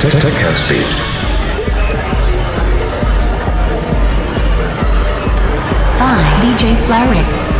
Tech House Beat. by DJ Flarix.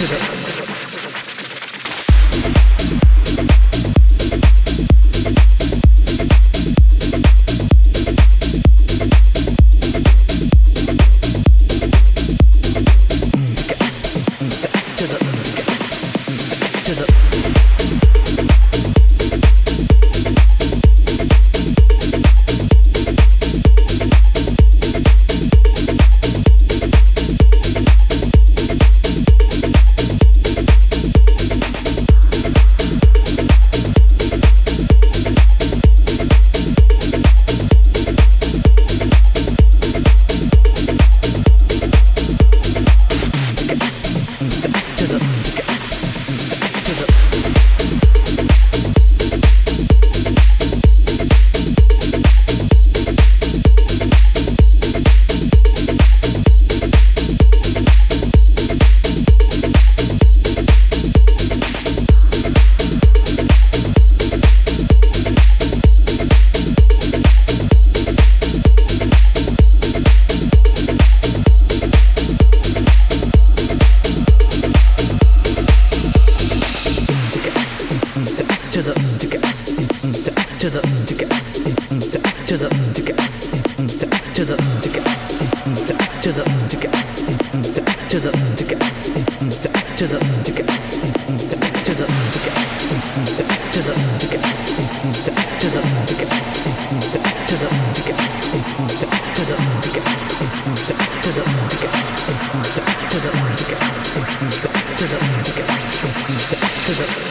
to the 是的。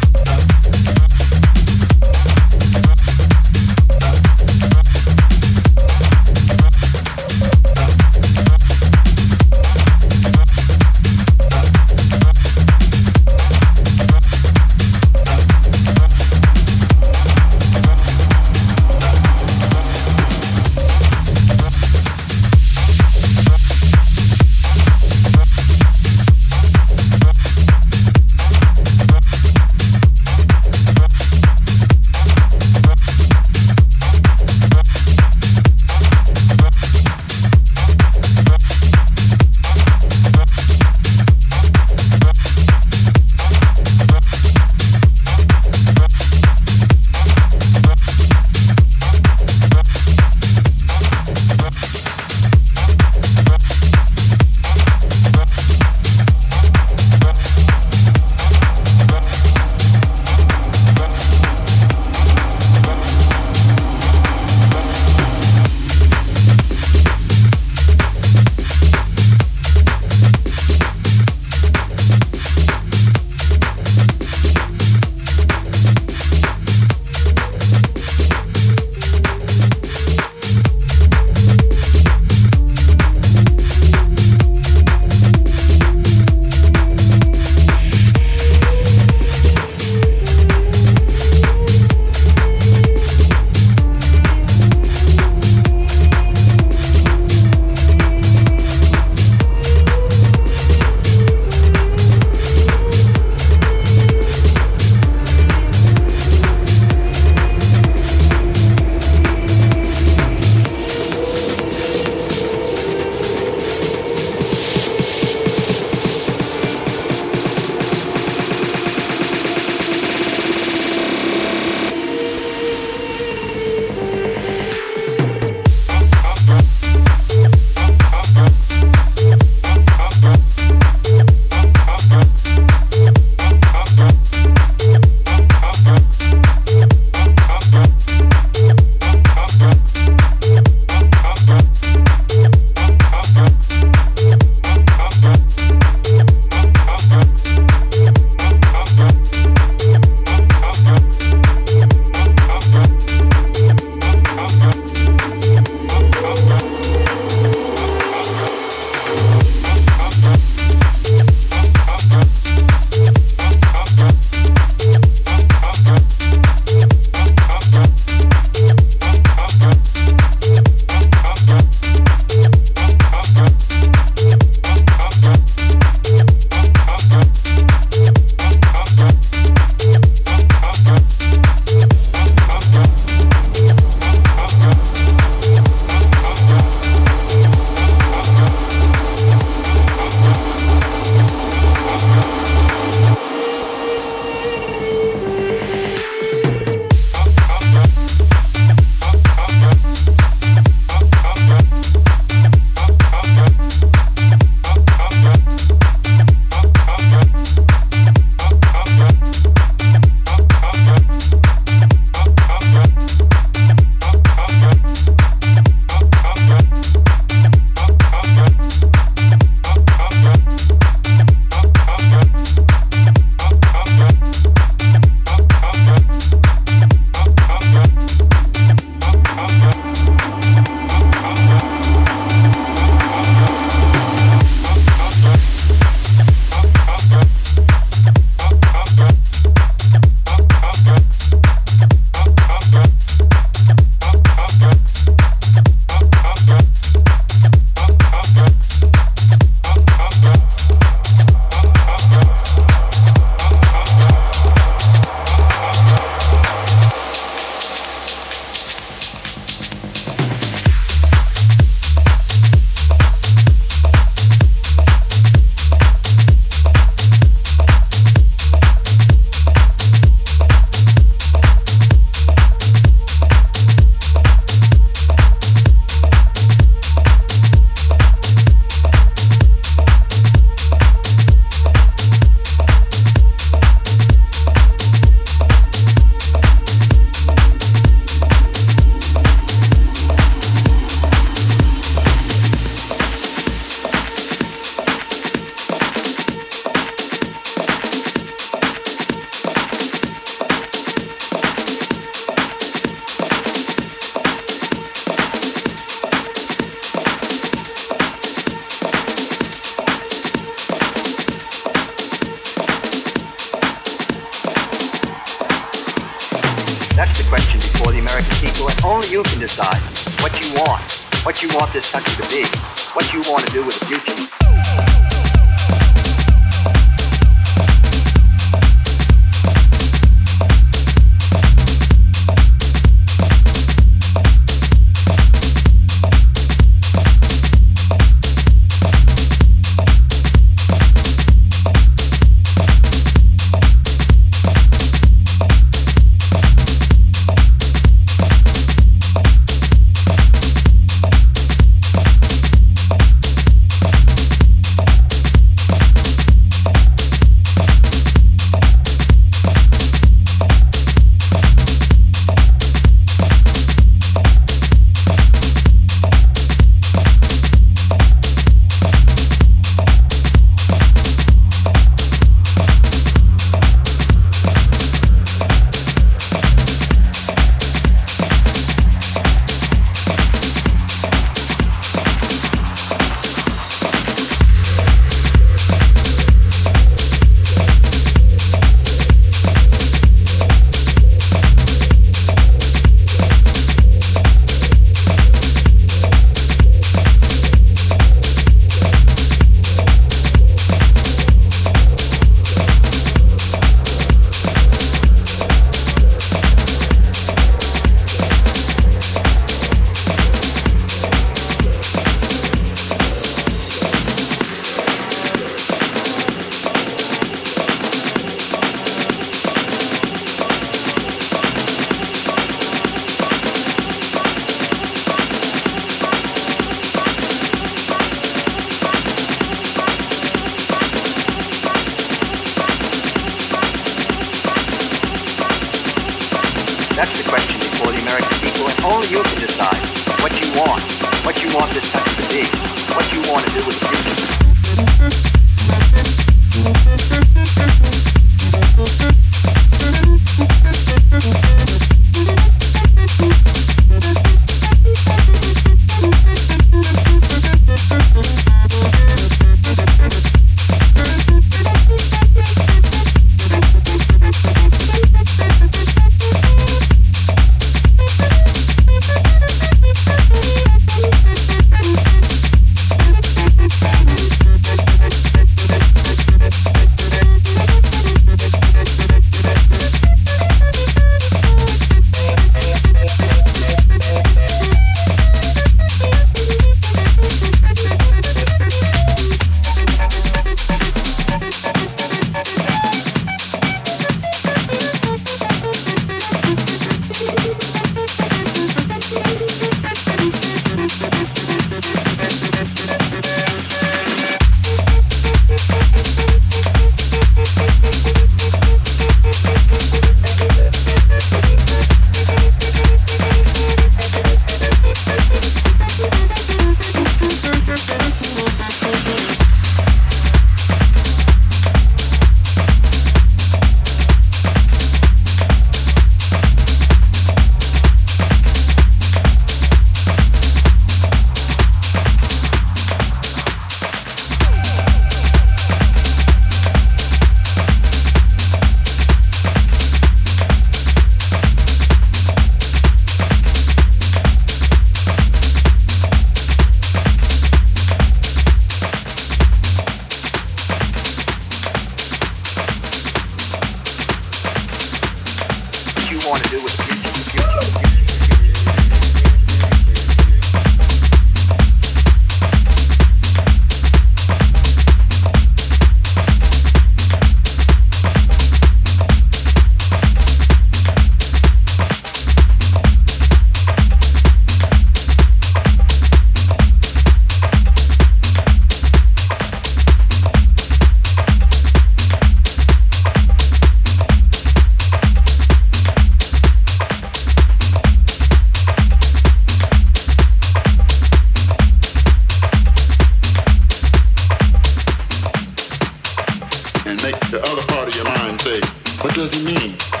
What he mean?